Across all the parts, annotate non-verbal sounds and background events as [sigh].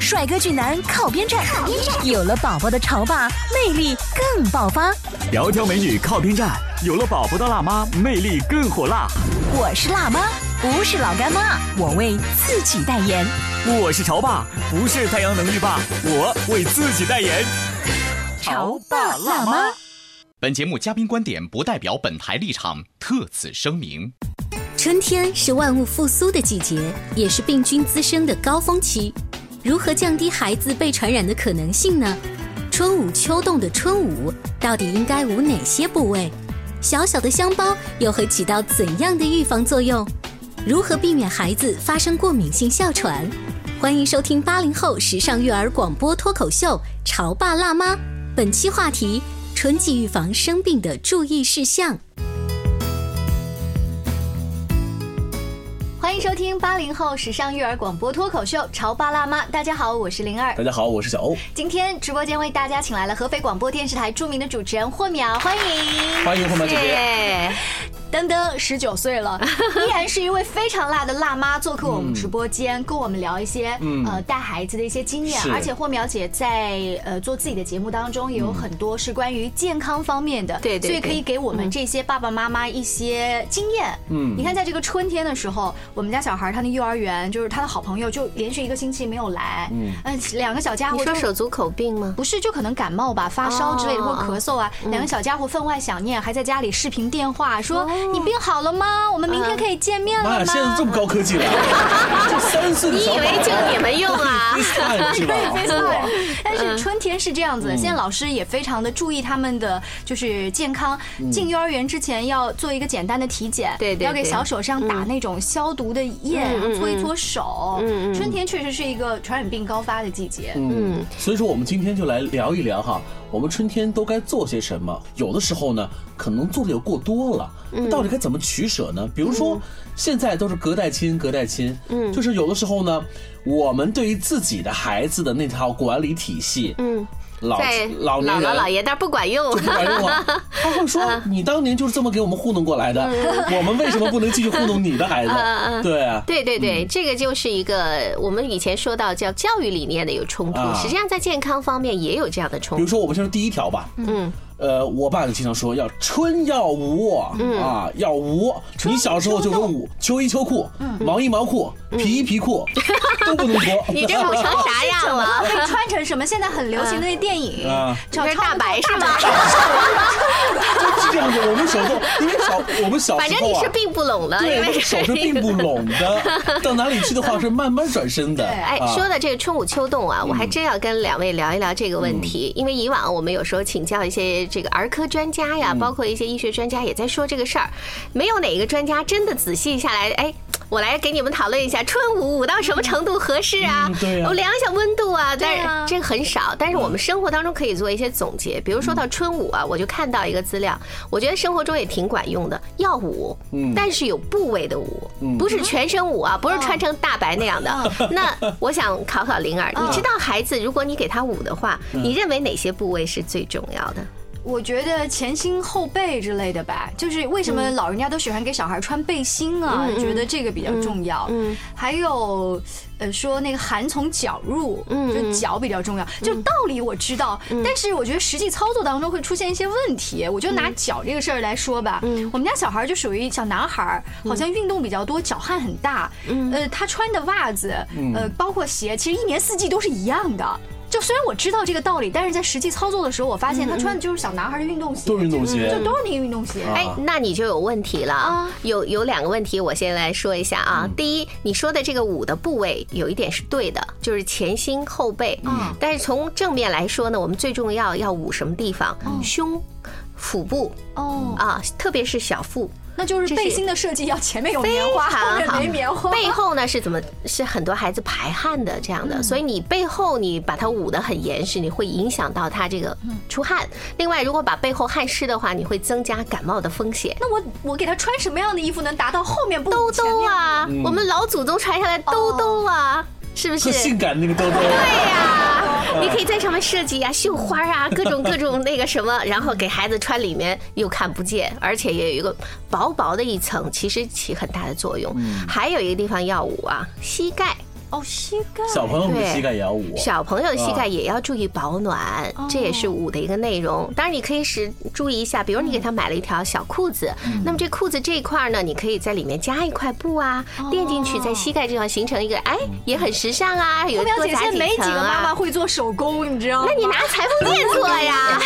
帅哥俊男靠边站，有了宝宝的潮爸魅力更爆发。窈窕美女靠边站，有了宝宝的辣妈魅力更火辣。我是辣妈，不是老干妈，我为自己代言。我是潮爸，不是太阳能浴霸，我为自己代言。潮爸辣妈。本节目嘉宾观点不代表本台立场，特此声明。春天是万物复苏的季节，也是病菌滋生的高峰期。如何降低孩子被传染的可能性呢？春捂秋冻的春捂到底应该捂哪些部位？小小的香包又会起到怎样的预防作用？如何避免孩子发生过敏性哮喘？欢迎收听八零后时尚育儿广播脱口秀《潮爸辣妈》，本期话题：春季预防生病的注意事项。欢迎收听八零后时尚育儿广播脱口秀《潮爸辣妈》，大家好，我是灵儿。大家好，我是小欧。今天直播间为大家请来了合肥广播电视台著名的主持人霍淼，欢迎，欢迎霍淼姐姐。登登十九岁了，[laughs] 依然是一位非常辣的辣妈，做客我们直播间，跟我们聊一些呃带孩子的一些经验。而且霍苗姐在呃做自己的节目当中，也有很多是关于健康方面的，对对，所以可以给我们这些爸爸妈妈一些经验。嗯，你看，在这个春天的时候，我们家小孩他的幼儿园就是他的好朋友，就连续一个星期没有来。嗯，嗯，两个小家伙，你说手足口病吗？不是，就可能感冒吧，发烧之类的，或咳嗽啊。两个小家伙分外想念，还在家里视频电话说：“你病好了吗？我们明天可以见面了吗？”现在这么高科技了，[laughs] 这三岁的你以为就你们用啊？[laughs] 是吧？[laughs] 但是春天是这样子的，现在老师也非常的注意他们的就是健康。进幼儿园之前要做一个简单的体检，对对，要给小手上打那种消毒的液，搓一搓手。嗯春天确实是一个传染病高发的季节。嗯，所以说我们今天就来聊一聊哈，我们春天都该做些什么？有的时候呢，可能做的又过多了，到底该怎么取舍呢？比如说现在都是隔代亲，隔代亲，嗯，就是有的时候呢，我们对于自己的孩子的那套管理体系，嗯。老老姥姥姥爷，但不管用，不管用啊！[laughs] 他会说：“你当年就是这么给我们糊弄过来的，我们为什么不能继续糊弄你的孩子？”对啊，对对对，这个就是一个我们以前说到叫教育理念的有冲突，实际上在健康方面也有这样的冲突。比如说，我们先说第一条吧。嗯。呃，我爸就经常说要春要捂啊，要捂。你小时候就说捂，秋衣秋裤，毛衣毛裤，皮衣皮裤 [laughs] 都不能脱。你这捂成啥样了？可 [laughs] 以穿成什么？现在很流行的那电影，这是大白是吗？[laughs] 就是这样子。我们小时候，因为小我们小时候，反正你是并不拢的，对，手是并不拢的。到哪里去的话是慢慢转身的。哎，说的这个春捂秋冻啊，我还真要跟两位聊一聊这个问题，因为以往我们有时候请教一些。这个儿科专家呀，包括一些医学专家也在说这个事儿，没有哪个专家真的仔细下来，哎，我来给你们讨论一下春捂捂到什么程度合适啊？我量一下温度啊，但是这个很少。但是我们生活当中可以做一些总结，比如说到春捂啊，我就看到一个资料，我觉得生活中也挺管用的，要捂，但是有部位的捂，不是全身捂啊，不是穿成大白那样的。[laughs] 那我想考考灵儿，你知道孩子如果你给他捂的话，你认为哪些部位是最重要的？我觉得前心后背之类的吧，就是为什么老人家都喜欢给小孩穿背心啊？觉得这个比较重要。嗯，还有呃说那个寒从脚入，就脚比较重要。就道理我知道，但是我觉得实际操作当中会出现一些问题。我就拿脚这个事儿来说吧，我们家小孩就属于小男孩，好像运动比较多，脚汗很大。嗯呃，他穿的袜子，呃，包括鞋，其实一年四季都是一样的。就虽然我知道这个道理，但是在实际操作的时候，我发现他穿的就是小男孩的运动鞋，都是运动鞋。就都是那个运动鞋。哎，那你就有问题了。啊。有有两个问题，我先来说一下啊。第一，你说的这个捂的部位有一点是对的，就是前心后背。嗯。但是从正面来说呢，我们最重要要捂什么地方？胸、腹部。哦，啊，特别是小腹。那就是背心的设计要前面有棉花，后面没棉花。背后呢是怎么？是很多孩子排汗的这样的，所以你背后你把它捂得很严实，你会影响到他这个出汗。另外，如果把背后汗湿的话，你会增加感冒的风险。那我我给他穿什么样的衣服能达到后面不兜兜啊，我们老祖宗传下来兜兜啊，是不是？特性感那个兜兜。对呀、[laughs] 你可以在上面设计啊，绣花啊，[laughs] 各种各种那个什么，然后给孩子穿里面又看不见，而且也有一个薄薄的一层，其实起很大的作用。还有一个地方要捂啊，膝盖。哦，膝盖。小朋友的膝盖也要捂。小朋友的膝盖也要注意保暖，这也是捂的一个内容。当然，你可以是注意一下，比如你给他买了一条小裤子，那么这裤子这一块呢，你可以在里面加一块布啊，垫进去，在膝盖这块形成一个，哎，也很时尚啊，有我表多加几姐没几个妈妈啊。会做手工，你知道吗？那你拿裁缝店做呀！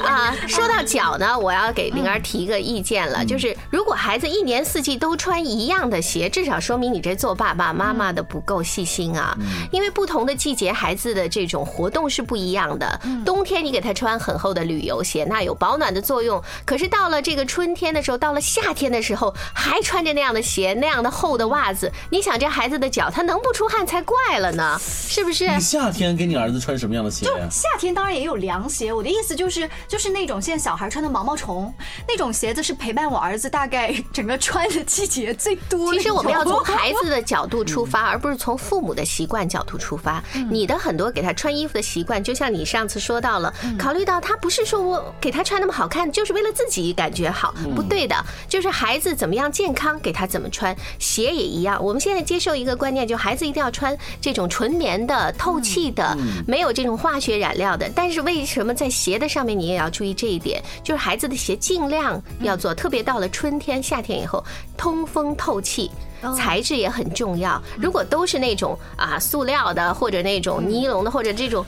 [laughs] 啊，说到脚呢，我要给灵儿提一个意见了，就是如果孩子一年四季都穿一样的鞋，至少说明你这做爸爸妈妈的不够细心啊。因为不同的季节，孩子的这种活动是不一样的。冬天你给他穿很厚的旅游鞋，那有保暖的作用。可是到了这个春天的时候，到了夏天的时候，还穿着那样的鞋，那样的厚的袜子，你想这孩子的脚他能不出汗才怪了呢？是不是？你夏天给你儿子穿什么样的鞋就？夏天当然也有凉鞋，我的意思就是就是那种现在小孩穿的毛毛虫那种鞋子，是陪伴我儿子大概整个穿的季节最多。其实我们要从孩子的角度出发，而 [laughs] 不是从父母的习惯角度出发。你的很多给他穿衣服的习惯，就像你上次说到了，考虑到他不是说我给他穿那么好看，就是为了自己感觉好，不对的，就是孩子怎么样健康，给他怎么穿。鞋也一样，我们现在接受一个观念，就孩子一定要穿这种纯棉的、透气的，没有这种化学染料的。但是为什么在鞋的上面你也要注意这一点？就是孩子的鞋尽量要做，特别到了春天、夏天以后，通风透气。材质也很重要。如果都是那种啊塑料的，或者那种尼龙的，或者这种。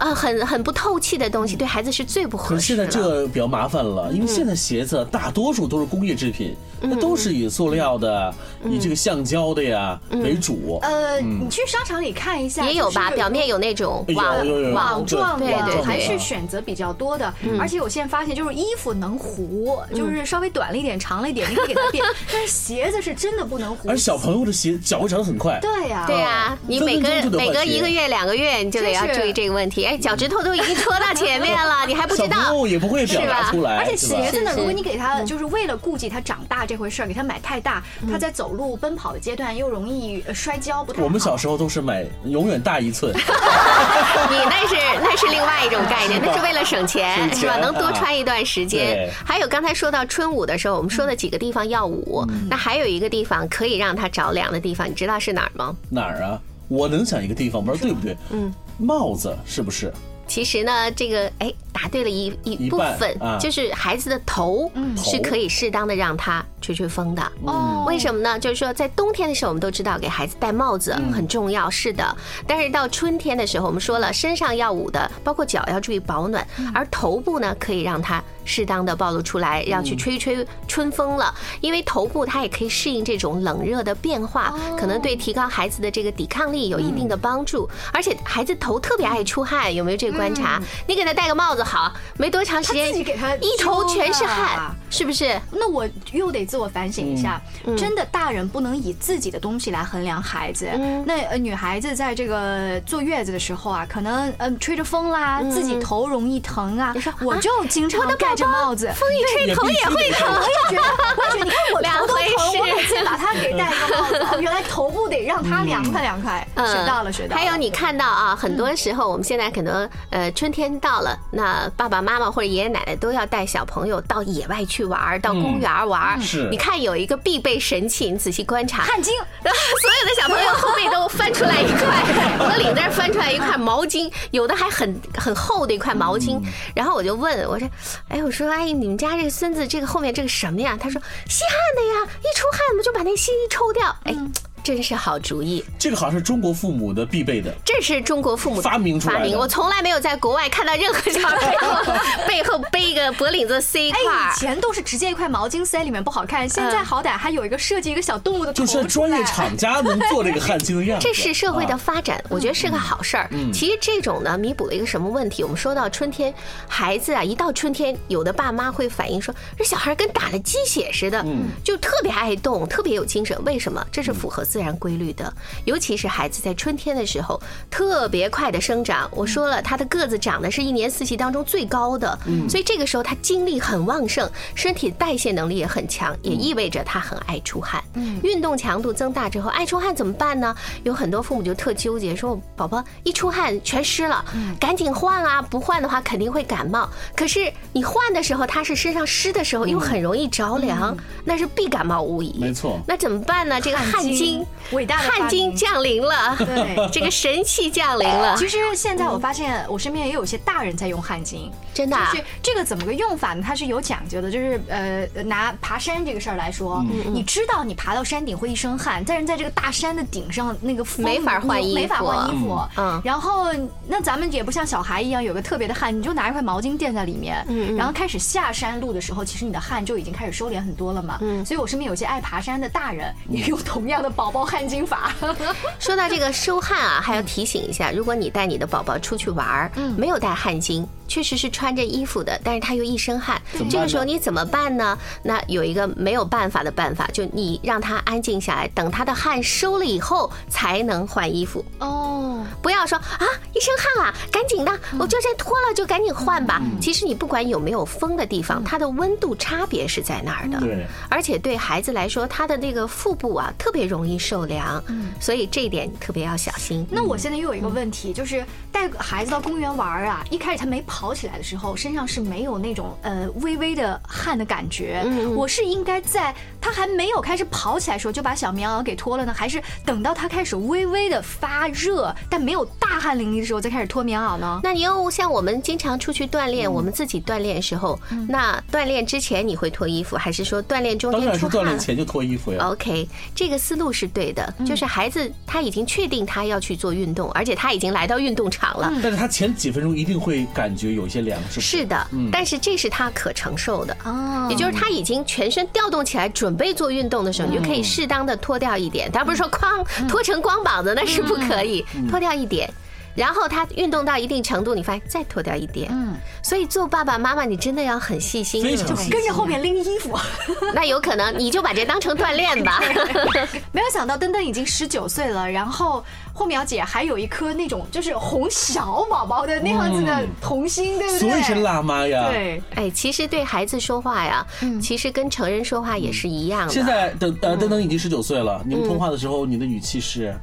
啊，很很不透气的东西，对孩子是最不合适的可是现在。这个比较麻烦了，因为现在鞋子大多数都是工业制品，那都是以塑料的、以这个橡胶的呀为主。呃，你去商场里看一下，也有吧，就是表面有那种网网状的还是选择比较多的，而且我现在发现就是衣服能糊，就是稍微短了一点、长了一点，你可以给它变，[laughs] 但是鞋子是真的不能糊。而小朋友的鞋脚会长得很快，对呀，对呀、你每隔每隔一个月、两个月，你就得要注意这个问题。哎，脚趾头都已经戳到前面了，你还不知道友？也不会表是吧达出来，而且鞋子呢，如果你给他就是为了顾及他长大这回事儿，给他买太大，他在走路奔跑的阶段又容易呃摔跤，不太好。我们小时候都是买永远大一寸，[laughs] 你那是那是另外一种概念，那是为了省钱，[laughs] 是吧？能多穿一段时间。还有刚才说到春捂的时候，我们说的几个地方要捂，那还有一个地方可以让他着凉的地方，你知道是哪儿吗？哪儿啊？我能想一个地方，不知道对不对？嗯，帽子是不是？其实呢，这个哎，答对了一一部分啊，就是孩子的头是可以适当的让他吹吹风的。哦为什么呢？就是说，在冬天的时候，我们都知道给孩子戴帽子很重要，是的。但是到春天的时候，我们说了，身上要捂的，包括脚要注意保暖，而头部呢，可以让它适当的暴露出来，要去吹吹春风了。因为头部它也可以适应这种冷热的变化，可能对提高孩子的这个抵抗力有一定的帮助。而且孩子头特别爱出汗，有没有这个观察？你给他戴个帽子好，没多长时间，给他一头全是汗啊，是不是？那我又得自我反省一下，真的大人不能以自己的东西来衡量孩子。那呃女孩子在这个坐月子的时候啊，可能嗯吹着风啦，自己头容易疼啊，我就经常盖着帽子，风一吹头也会疼。我也觉得，我也觉得，你看我头都疼，事我每次把它给戴一个帽子，哦原来头部得让它凉快凉快。嗯学到了，学到了。还有你看到啊，很多时候我们现在可能呃春天到了，那爸爸妈妈或者爷爷奶奶都要带小朋友到野外去玩儿，到公园玩儿。是你看有一个必备神器，你仔细观察，汗巾，[laughs] 所有的小朋友后背都翻出来一块，我领这儿翻出来一块毛巾，有的还很很厚的一块毛巾。然后我就问我说：“哎，我说阿姨，你们家这个孙子这个后面这个什么呀？”他说：“吸汗的呀，一出汗我们就把那吸一抽掉。”哎，真是好主意。这个好像是中国父母的必备的。这是中国父母发明出来的发明，我从来没有在国外看到任何小朋友背后背一个脖领子塞一哎，块儿以。前都是直接一块毛巾塞里面不好看，现在好歹还有一个设计一个小动物的头就是专业厂家能做这个汗巾的样子，这是社会的啊发展，我觉得是个好事儿。其实这种呢，弥补了一个什么问题？我们说到春天，孩子啊，一到春天，有的爸妈会反映说，这小孩跟打了鸡血似的，就特别爱动，特别有精神。为什么？这是符合自然规律的。尤其是孩子在春天的时候，特别快的生长。我说了，他的个子长得是一年四季当中最高的，所以这个时候他精力很旺盛，身体代谢能力也很强，也意味着他很爱出汗。运动强度增大之后，爱出汗怎么办呢？有很多父母就特纠结，说宝宝一出汗全湿了，赶紧换啊！不换的话肯定会感冒。可是你换的时候，他是身上湿的时候，又很容易着凉，那是必感冒无疑。没错那怎么办呢？这个汗汗巾巾，伟大的发汗巾降临了，对。这个神器降临了，其实现在我发现，我身边也有些大人在用汗巾，真的啊？就是这个怎么个用法呢？它是有讲究的，就是呃，拿爬山这个事儿来说，嗯。你知道你爬到山顶会一身汗，但是在这个大山的顶上，那个风没法换衣服没法换衣服，嗯嗯。然后那咱们也不像小孩一样有个特别的汗，你就拿一块毛巾垫在里面，嗯然后开始下山路的时候，其实你的汗就已经开始收敛很多了嘛。嗯。所以我身边有些爱爬山的大人也用同样的宝宝汗巾法。[laughs] 说到这个收汗啊，还要提醒一下，如果你带你的宝宝出去玩儿，没有带汗巾。确实是穿着衣服的，但是他又一身汗，这个时候你怎么办呢？那有一个没有办法的办法，就你让他安静下来，等他的汗收了以后才能换衣服。哦，不要说啊，一身汗啊，赶紧的，我就这脱了就赶紧换吧。其实你不管有没有风的地方，它的温度差别是在那儿的。对，而且对孩子来说，他的那个腹部啊特别容易受凉，所以这一点特别要小心。那我现在又有一个问题，就是带孩子到公园玩啊，一开始他没跑起来的时候，身上是没有那种呃微微的汗的感觉。我是应该在他还没有开始跑起来的时候就把小棉袄给脱了呢，还是等到他开始微微的发热，但没有大汗淋漓的时候再开始脱棉袄呢？那你又像我们经常出去锻炼，我们自己锻炼的时候，那锻炼之前你会脱衣服，还是说锻炼中当然是间出汗了？锻炼前就脱衣服呀。OK，这个思路是对的，就是孩子他已经确定他要去做运动，而且他已经来到运动场了。但是他前几分钟一定会感觉有一些凉，是的，但是这是他可承受的，哦。也就是他已经全身调动起来，准备做运动的时候，你就可以适当的脱掉一点，当然不是说光脱成光膀子那是不可以，脱掉一点。然后他运动到一定程度，你发现再脱掉一点，嗯，所以做爸爸妈妈，你真的要很细心，非常细心跟着后面拎衣服。[laughs] 那有可能你就把这当成锻炼吧。[laughs] 没有想到登登已经十九岁了，然后霍苗姐还有一颗那种就是哄小宝宝的那样子的童心，对不对？所以是辣妈呀。。对，哎，其实对孩子说话呀，其实跟成人说话也是一样的。现在等呃登登已经十九岁了，你们通话的时候，你的语气是，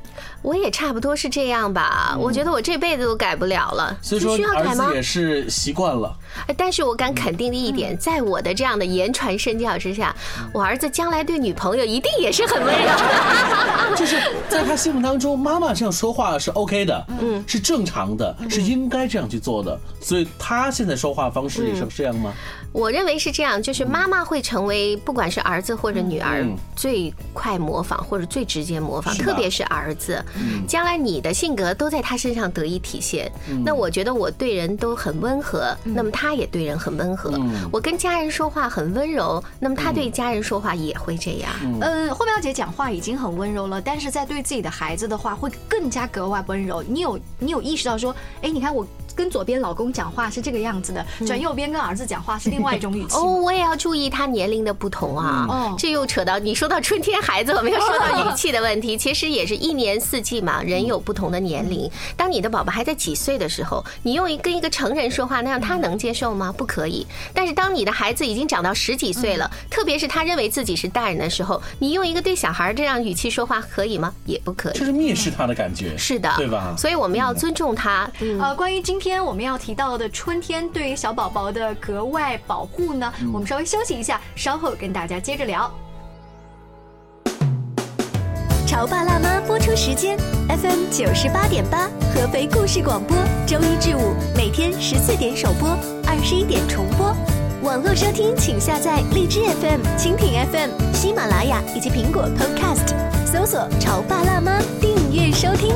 我也差不多是这样吧，我觉得我这辈子都改不了了，所以说需要改吗儿子？也是习惯了。哎但是我敢肯定的一点，在我的这样的言传身教之下，我儿子将来对女朋友一定也是很温柔。[laughs] 就是在他心目当中，妈妈这样说话是 OK 的，嗯，是正常的，是应该这样去做的。所以他现在说话方式也是这样吗？我认为是这样，就是妈妈会成为不管是儿子或者女儿嗯最快模仿或者最直接模仿，特别是儿子，将来你的性格都在他身上得以体现。那我觉得我对人都很温和，那么他也对人很温和。我跟家人说话很温柔，那么他对家人说话也会这样。嗯，霍苗姐讲话已经很温柔了，但是在对自己的孩子的话会更加格外温柔。你有你有意识到说，哎，你看我跟左边老公讲话是这个样子的，转右边跟儿子讲话是另外一种语气。哦，我也要注意他年龄的不同啊。哦这又扯到你说到春天孩子，我们又说到语气的问题。[laughs] 其实也是一年四季嘛，人有不同的年龄。当你的宝宝还在几岁的时候，你用一跟一个成人说话，那样他能接受吗？不可以。但是当你的孩子已经长到十几岁了，特别是他认为自己是大人的时候，你用一个对小孩这样语气说话可以吗？也不可以。这是蔑视他的感觉，是的，对吧？所以我们要尊重他。嗯，呃，关于今天我们要提到的春天对于小宝宝的格外保护呢，我们稍微休息一下，稍后跟大家接着聊。潮爸辣妈播出时间：FM 九十八点八，合肥故事广播，周一至五每天十四点首播，二十一点重播。网络收听请下载荔枝 FM、蜻蜓 FM、喜马拉雅以及苹果 Podcast。搜索“潮爸辣妈”，订阅收听。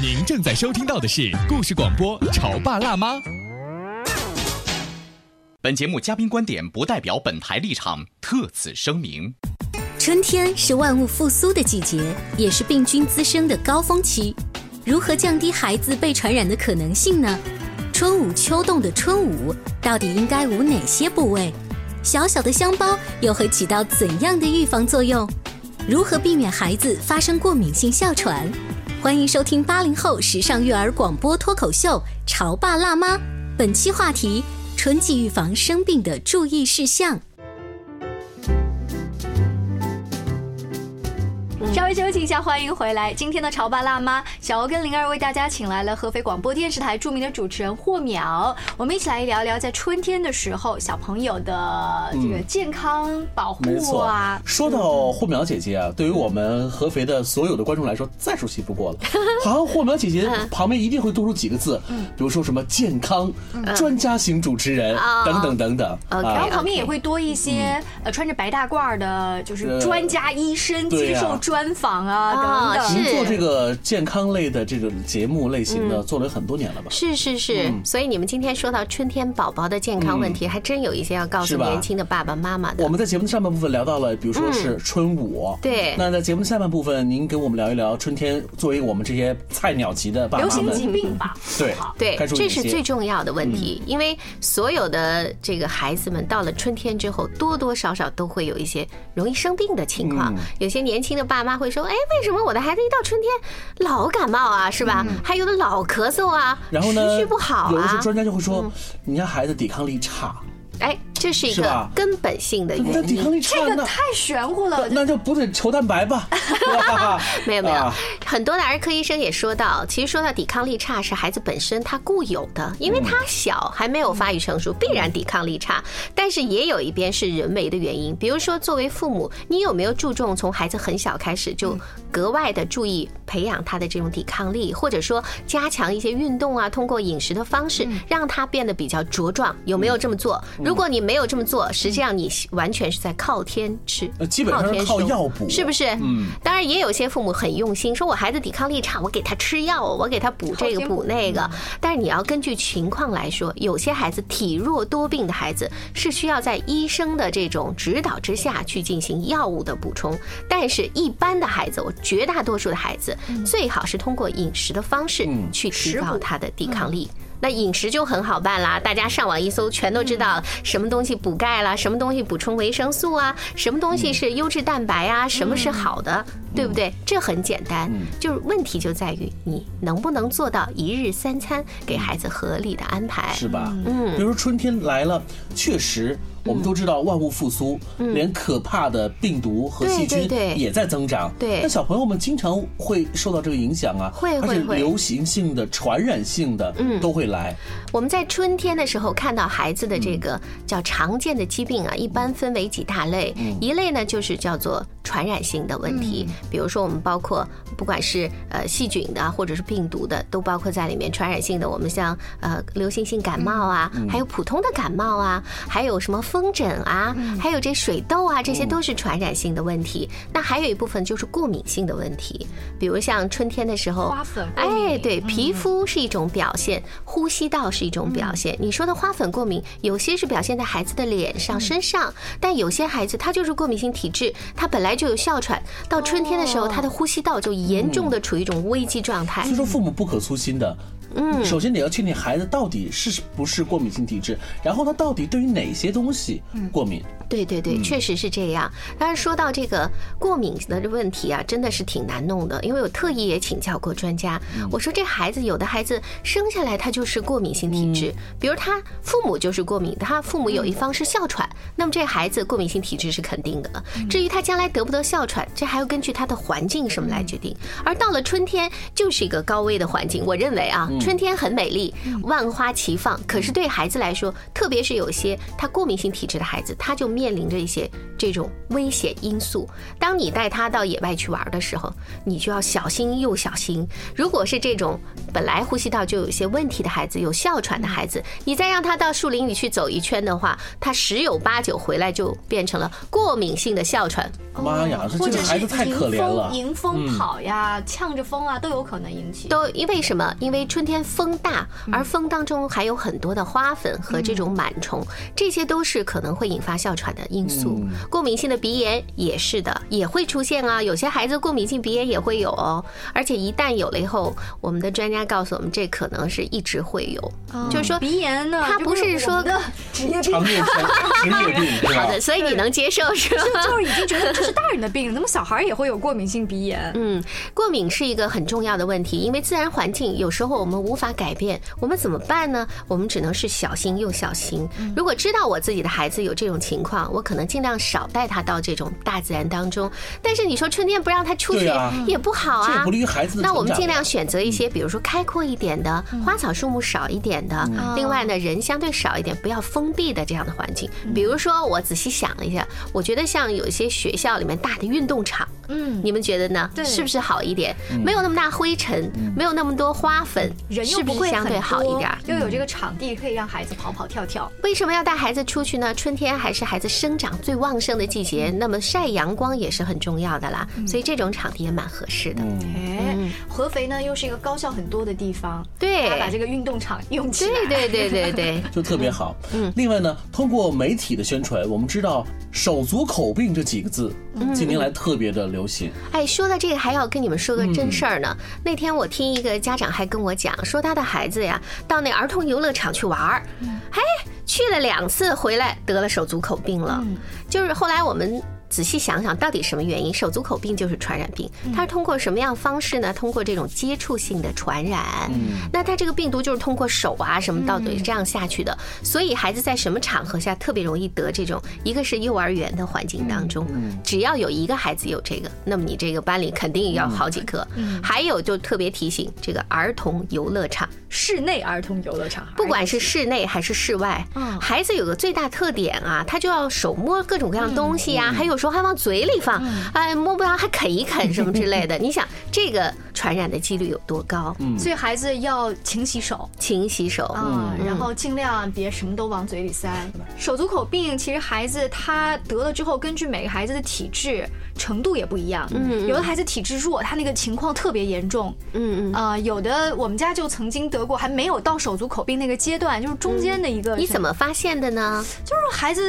您正在收听到的是故事广播《潮爸辣妈》。本节目嘉宾观点不代表本台立场，特此声明。春天是万物复苏的季节，也是病菌滋生的高峰期。如何降低孩子被传染的可能性呢？春捂秋冻的春捂到底应该捂哪些部位？小小的香包又会起到怎样的预防作用？如何避免孩子发生过敏性哮喘？欢迎收听八零后时尚育儿广播脱口秀《潮爸辣妈》，本期话题：春季预防生病的注意事项。稍微休息一下，欢迎回来。今天的潮爸辣妈小欧跟灵儿为大家请来了合肥广播电视台著名的主持人霍淼，我们一起来聊聊在春天的时候小朋友的这个健康保护啊。说到霍淼姐姐啊，对于我们合肥的所有的观众来说，再熟悉不过了。[laughs] 好像霍淼姐姐旁边一定会多出几个字，比如说什么健康专家型主持人哦等等等等。然后啊，旁边也会多一些呃穿着白大褂的，就是专家医生接受专访啊啊等等。是。您做这个健康类的这种节目类型的，做了很多年了吧？是是是，所以你们今天说到春天宝宝的健康问题，还真有一些要告诉年轻的爸爸妈妈的。我。们在节目的上半部分聊到了，比如说是春捂，对。那在节目的下半部分，您给我们聊一聊春天，作为我们这些菜鸟级的爸妈流行疾，病吧，对对这是最重要的问题，因为所有的这个孩子们到了春天之后，多多少少都会有一些容易生病的情况。有些年轻的爸妈会说：“哎，为什么我的孩子一到春天老感冒啊？是吧？还有的老咳嗽啊，然后呢，持续不好啊。有的时候专家就会说，你家孩子抵抗力差，”哎，这是一个根本性的原那抵抗因。力差这个太玄乎了。那就补点球蛋白吧。[laughs] [laughs] 没有没有啊，很多的儿科医生也说到，其实说到抵抗力差是孩子本身他固有的，因为他小还没有发育成熟，必然抵抗力差。但是也有一边是人为的原因，比如说作为父母，你有没有注重从孩子很小开始就格外的注意培养他的这种抵抗力，或者说加强一些运动啊，通过饮食的方式让他变得比较茁壮？有没有这么做？如果你没有这么做，实际上你完全是在靠天吃呃，基本上是天收靠药补。是不是？嗯，当然也有些父母很用心，说我孩子抵抗力差，我给他吃药，我给他补这个补那个。但是你要根据情况来说，有些孩子体弱多病的孩子是需要在医生的这种指导之下去进行药物的补充，但是一般的孩子，我绝大多数的孩子最好是通过饮食的方式去提高他的抵抗力。那饮食就很好办啦，大家上网一搜，全都知道什么东西补钙啦，什么东西补充维生素啊，什么东西是优质蛋白啊，什么是好的，对不对？这很简单，就是问题就在于你能不能做到一日三餐给孩子合理的安排。是吧？嗯，比如春天来了，确实。我们都知道万物复苏，连可怕的病毒和细菌也在增长。对那小朋友们经常会受到这个影响啊，会会会流行性的、传染性的都会来。我们在春天的时候看到孩子的这个叫常见的疾病啊，一般分为几大类，一类呢就是叫做传染性的问题，比如说我们包括不管是呃细菌的或者是病毒的，都包括在里面。传染性的，我们像呃流行性感冒啊，还有普通的感冒啊，还有什么风疹啊，还有这水痘啊，这些都是传染性的问题。那还有一部分就是过敏性的问题，比如像春天的时候，花粉哎，对，皮肤是一种表现，呼吸道是一种表现。你说的花粉过敏，有些是表现在孩子的脸上、身上，但有些孩子他就是过敏性体质，他本来就有哮喘，到春天的时候，他的呼吸道就严重的处于一种危机状态。所以。说父母不可粗心的，嗯，首先你要确定孩子到底是不是过敏性体质，然后他到底对于哪些东西过敏。对对对，确实是这样。但是说到这个过敏的这问题啊，真的是挺难弄的。因为我特意也请教过专家，我说这孩子有的孩子生下来他就是过敏性体质，比如他父母就是过敏，他父母有一方是哮喘，那么这孩子过敏性体质是肯定的。至于他将来得不得哮喘，这还要根据他的环境什么来决定。而到了春天，就是一个高危的环境。我认为啊，春天很美丽，万花齐放，可是对孩子来说，特别是有些他过敏性体质的孩子，他就。面临着一些这种危险因素，当你带他到野外去玩的时候，你就要小心又小心。如果是这种本来呼吸道就有一些问题的孩子，有哮喘的孩子，你再让他到树林里去走一圈的话，他十有八九回来就变成了过敏性的哮喘。妈呀，这这个孩子太可怜了！迎风跑呀，呛着风啊，都有可能引起。都因为什么？因为春天风大，而风当中还有很多的花粉和这种螨虫，这些都是可能会引发哮喘的因素。过敏性的鼻炎也是的，也会出现啊。有些孩子过敏性鼻炎也会有哦，而且一旦有了以后，我们的专家告诉我们，这可能是一直会有。就是说鼻炎呢，它不是说职业病，职业病，[laughs] 好的，所以你能接受是吧？就是已经觉得这是大人的病，怎么小孩也会有过敏性鼻炎？嗯，过敏是一个很重要的问题，因为自然环境有时候我们无法改变，我们怎么办呢？我们只能是小心又小心。如果知道我自己的孩子有这种情况，我可能尽量少带他到这种大自然当中。但是你说春天不让他出去也不好啊，不利于孩子。那我们尽量选择一些，比如说开阔一点的，花草树木少一点的。另外呢，人相对少一点，不要封闭的这样的环境。比如说，我仔细想了一下，我觉得像有一些学校里面大的运动场，嗯，你们觉得呢？是不是好一点？没有那么大灰尘，没有那么多花粉，人又不会相对好一点？又有这个场地可以让孩子跑跑跳跳。为什么要带孩子出去呢？春天还是孩子生长最旺盛的季节，那么晒阳光也是很重要的啦。所以这种场地也蛮合适的。哎，合肥呢又是一个高校很多的地方，对，把这个运动场用起来，对对对对对，[laughs] 就特别好。嗯，另外呢，通过媒体的宣传，我们知道“手足口病”这几个字近年来特别的流行。哎，说到这个，还要跟你们说个真事儿呢。那天我听一个家长还跟我讲，说他的孩子呀到那儿童游乐场去玩儿，嘿，去了两次回来得了手足口病了，就是后来我们。仔细想想，到底什么原因？手足口病就是传染病，它是通过什么样方式呢？通过这种接触性的传染。那它这个病毒就是通过手啊什么到嘴这样下去的。所以孩子在什么场合下特别容易得这种？一个是幼儿园的环境当中，只要有一个孩子有这个，那么你这个班里肯定要好几个。还有就特别提醒这个儿童游乐场，室内儿童游乐场，不管是室内还是室外，孩子有个最大特点啊，他就要手摸各种各样东西呀，还有。说还往嘴里放，哎，摸不着还啃一啃什么之类的。[laughs] 你想这个传染的几率有多高？所以孩子要勤洗手，勤洗手啊，然后尽量别什么都往嘴里塞。手足口病其实孩子他得了之后，根据每个孩子的体质程度也不一样。嗯，有的孩子体质弱，他那个情况特别严重。嗯嗯啊，有的我们家就曾经得过，还没有到手足口病那个阶段，就是中间的一个。你怎么发现的呢？就是孩子。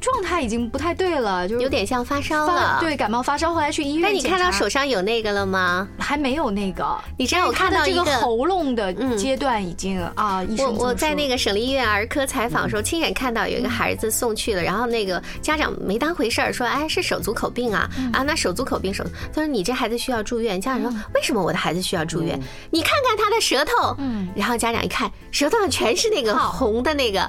状态已经不太对了，就有点像发烧了。对，感冒发烧，后来去医院。那你看到手上有那个了吗？还没有那个。你知道我看到这个喉咙的阶段已经啊，我我在那个省立医院儿科采访的时候，亲眼看到有一个孩子送去了，然后那个家长没当回事儿，说哎是手足口病啊啊，那手足口病手，他说你这孩子需要住院。家长说为什么我的孩子需要住院？你看看他的舌头，嗯，然后家长一看舌头上全是那个红的那个，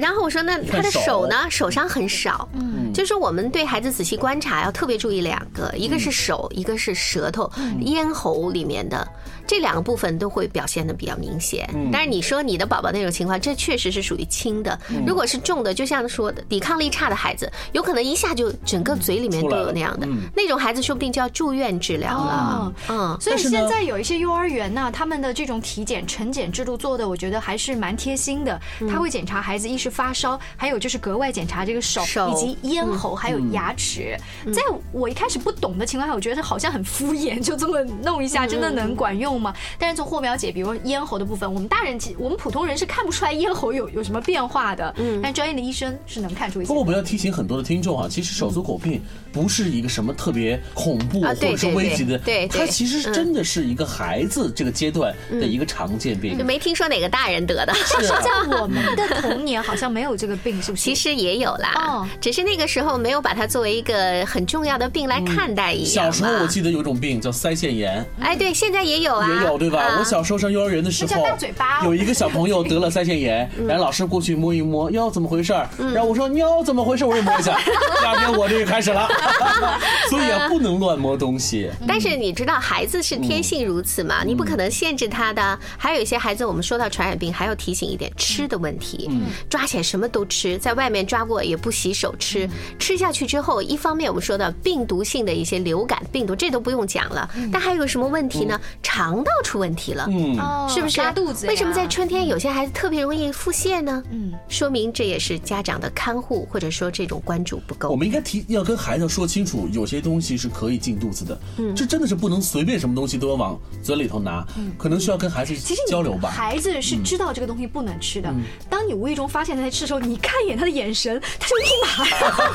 然后我说那他的手呢？手上很。少，嗯，就是我们对孩子仔细观察，要特别注意两个，一个是手，一个是舌头、咽喉里面的这两个部分都会表现的比较明显。但是你说你的宝宝那种情况，这确实是属于轻的。如果是重的，就像说的抵抗力差的孩子，有可能一下就整个嘴里面都有那样的，那种孩子说不定就要住院治疗了。嗯，所以现在有一些幼儿园呢，他们的这种体检晨检制度做的，我觉得还是蛮贴心的。他会检查孩子，一是发烧，还有就是格外检查这个手。以及咽喉还有牙齿。在我一开始不懂的情况下，我觉得好像很敷衍，就这么弄一下，真的能管用吗？但是从霍苗姐，比如咽喉的部分，我们大人其我们普通人是看不出来咽喉有有什么变化的，但专业的医生是能看出一些不过。我们要提醒很多的听众啊，其实手足口病不是一个什么特别恐怖啊或者是对对危急的，对对它其实真的是一个孩子这个阶段的一个常见病。就。没听说哪个大人得的。是啊，在我们的童年好像没有这个病，是不是？其实也有啦哦，只是那个时候没有把它作为一个很重要的病来看待一样小时候我记得有一种病叫腮腺炎，哎，对，现在也有啊，也有对吧？啊。我小时候上幼儿园的时候叫大嘴巴，有一个小朋友 [laughs] 得了腮腺炎，然后老师过去摸一摸，哟，怎么回事儿？然后我说哟怎么回事？我也摸一下，[laughs] 第二天我这个开始了，[laughs] 所以啊，不能乱摸东西。但是你知道，孩子是天性如此嘛，你不可能限制他的。还有一些孩子，我们说到传染病，还要提醒一点吃的问题。嗯抓起来什么都吃，在外面抓过也不洗手吃，吃下去之后，一方面我们说到病毒性的一些流感病毒，这都不用讲了。但还有个什么问题呢？肠道出问题了。嗯，哦是不是拉肚子？为什么在春天有些孩子特别容易腹泻呢？嗯，说明这也是家长的看护或者说这种关注不够。我们应该提要跟孩子说清楚，有些东西是可以进肚子的，这真的是不能随便什么东西都要往嘴里头拿，可能需要跟孩子交流吧。孩子是知道这个东西不能吃的。当你无意中发现他在吃的时候，你一看一眼他的眼神，他就立马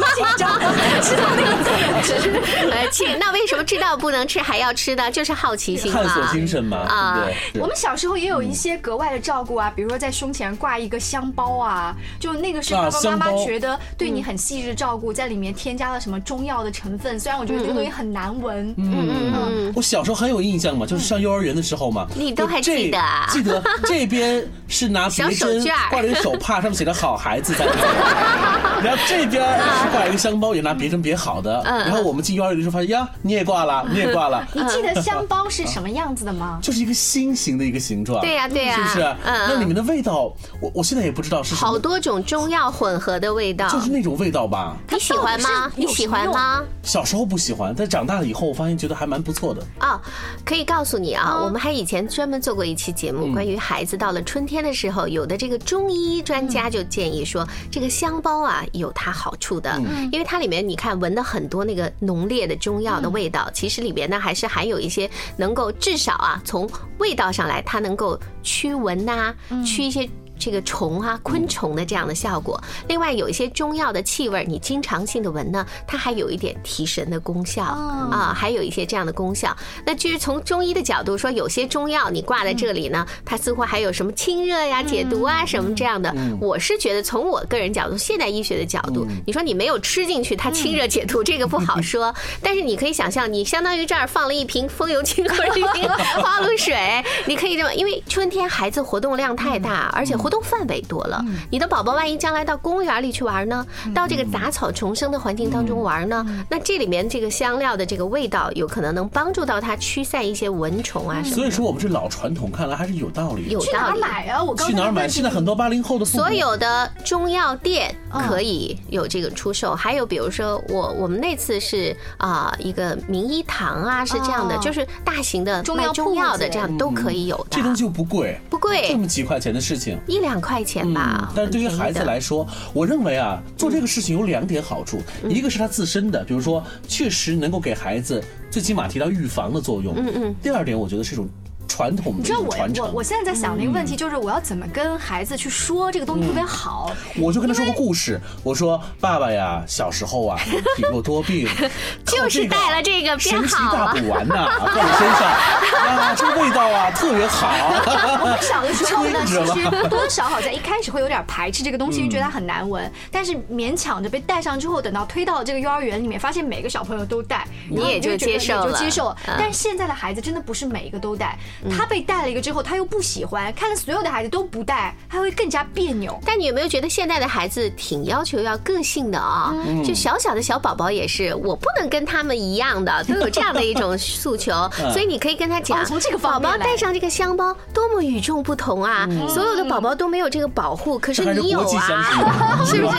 [laughs] 紧张，[laughs] 知道那个不能吃。呃，[laughs] 其那为什么知道不能吃还要吃呢？就是好奇心探索。精神嘛，啊对不对？我们小时候也有一些格外的照顾啊，比如说在胸前挂一个香包啊，就那个是啊爸爸妈妈觉得对你很细致照顾，在里面添加了什么中药的成分，虽然我觉得这个东西很难闻，嗯嗯嗯，我小时候很有印象嘛，就是上幼儿园的时候嘛，你都还记得啊？记得这边是拿别针挂了一个手帕，上面写着“好孩子”在那，[laughs] 然后这边是挂一个香包，也拿别针别好的。嗯然后我们进幼儿园的时候发现呀，你也挂了，你也挂了，[laughs] 你记得香包是什么样子的吗？就是一个心形的一个形状。对呀对呀。是不是？嗯那里面的味道，我我现在也不知道是什么。好多种中药混合的味道，就是那种味道吧。你喜欢吗？你喜欢吗？小时候不喜欢，但长大了以后，我发现觉得还蛮不错的。哦，可以告诉你啊，我们还以前专门做过一期节目，关于孩子到了春天的时候，有的这个中医专家就建议说，这个香包啊有它好处的，因为它里面你看闻的很多那个浓烈的中药的味道，其实里边呢还是含有一些能够至少啊从味道上来，它能够驱蚊呐、驱一些。这个虫啊、昆虫的这样的效果。另外，有一些中药的气味，你经常性的闻呢，它还有一点提神的功效啊，还有一些这样的功效。那至于从中医的角度说，有些中药你挂在这里呢，它似乎还有什么清热呀、解毒啊什么这样的。我是觉得从我个人角度，现代医学的角度，你说你没有吃进去，它清热解毒这个不好说。[laughs] 但是你可以想象，你相当于这儿放了一瓶风油精或者一瓶花露水，你可以这么，因为春天孩子活动量太大，而且活动范围多了。你的宝宝万一将来到公园里去玩呢，到这个杂草丛生的环境当中玩呢，那这里面这个香料的这个味道，有可能能帮助到它驱散一些蚊虫啊什么。所以说，我们这老传统看来还是有道理的。去哪儿有道理。买啊？我刚去哪儿买？现在很多八零后的所有的中药店嗯可以有这个出售，还有比如说我我们那次是啊、一个名医堂啊，是这样的，哦就是大型的中药卖中药的这样都可以有的，这东西又不贵，不贵这，么几块钱的事情。一两块钱吧。嗯但是对于孩子来说，我认为啊，做这个事情有两点好处，嗯一个是他自身的，比如说确实能够给孩子最起码提到预防的作用。嗯嗯。第二点，我觉得是一种传统的一你知道我种传承。我我现在在想的一个嗯问题就是，我要怎么跟孩子去说这个东西特别好？我就跟他说个故事，我说爸爸呀，小时候啊，[laughs] 体弱多病，[laughs] 就是带了这个神奇。大补丸呐，放在身上，啊，这味道啊特别好。[laughs] 我们小的时候呢，其实多多少好像一开始会有点排斥这个东西，觉得它很难闻，但是勉强着被带上之后，等到推到这个幼儿园里面，发现每个小朋友都带，你也就就觉得也就接受了接受了。嗯但是现在的孩子真的不是每一个都带，他被带了一个之后，他又不喜欢，看了所有的孩子都不带，他会更加别扭。但你有没有觉得现在的孩子挺要求要个性的啊、嗯就小小的小宝宝也是，我不能跟他们一样的，都有这样的一种诉求。[laughs] 所以你可以跟他讲，哦从这个宝宝带上这个香包多么与众不同啊！所有的宝宝都没有这个保护，可是你有啊，水是不是？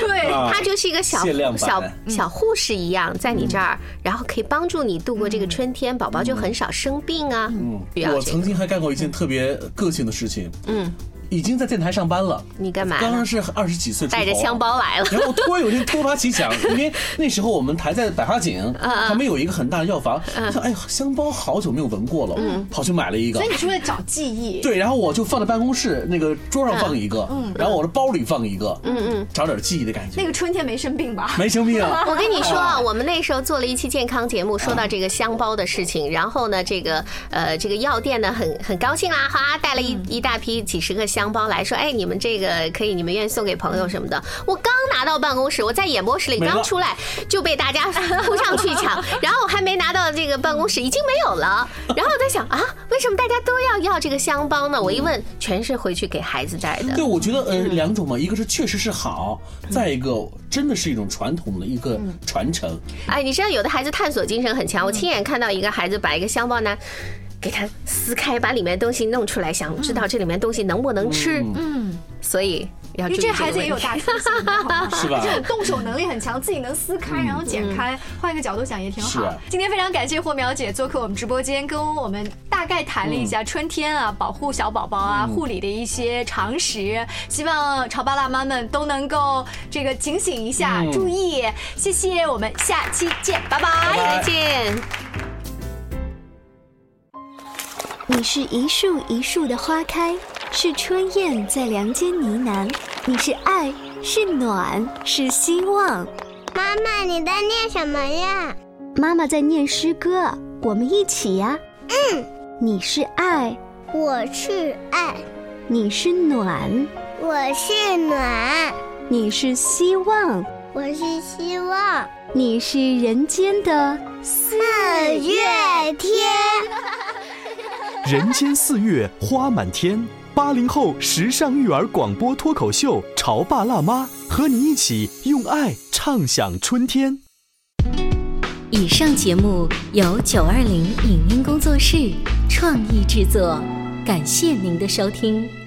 [laughs] 对他就是一个小小小护士一样，在你这儿，然后可以帮助你度过这个春天，宝宝就很少生病啊。嗯，我曾经还干过一件特别个性的事情。嗯，已经在电台上班了，你干嘛？当时是二十几岁，带着枪包来了。然后突然有一天突发奇想，因为那时候我们还在百花井，[laughs] 旁边有一个很大的药房，说哎呀，香包好久没有闻过了，跑去买了一个。所以你是为了找记忆？对，然后我就放在办公室那个桌上放一个，然后我的包里放一个，嗯嗯，找点记忆的感觉。那个春天没生病吧？[laughs] 没生病。我跟你说啊，我们那时候做了一期健康节目，说到这个香包的事情，然后呢，这个呃这个药店呢很很高兴啦，哈，带了一一大批几十个香包来说，哎，你们这个可以，你们愿意送给朋友什么的。我刚拿到办公室，我在演播室里刚出来就被大家扑上去抢，[laughs] 然后我还没拿到这个办公室已经没有了。然后我在想啊，为什么大家都要要这个香包呢？我一问，全是回去给孩子带的。对，我觉得呃两种嘛，一个是确实是好，再一个真的是一种传统的一个传承。哎，你知道有的孩子探索精神很强，我亲眼看到一个孩子把一个香包拿。给它撕开，把里面东西弄出来，想知道这里面东西能不能吃。嗯，所以要注意这孩子也有大心，是吧？这种动手能力很强，自己能撕开，然后剪开，换一个角度想也挺好。今天非常感谢霍苗姐做客我们直播间，跟我们大概谈了一下春天啊，保护小宝宝啊，护理的一些常识。希望潮爸辣妈们都能够这个警醒一下，注意。谢谢，我们下期见，拜拜，再见。你是一树一树的花开，是春燕在梁间呢喃。你是爱，是暖，是希望。妈妈，你在念什么呀？妈妈在念诗歌，我们一起呀。嗯。你是爱，我是爱。你是暖，我是暖。你是希望，我是希望。你是人间的四月天。人间四月花满天，八零后时尚育儿广播脱口秀《潮爸辣妈》和你一起用爱畅享春天。以上节目由九二零影音工作室创意制作，感谢您的收听。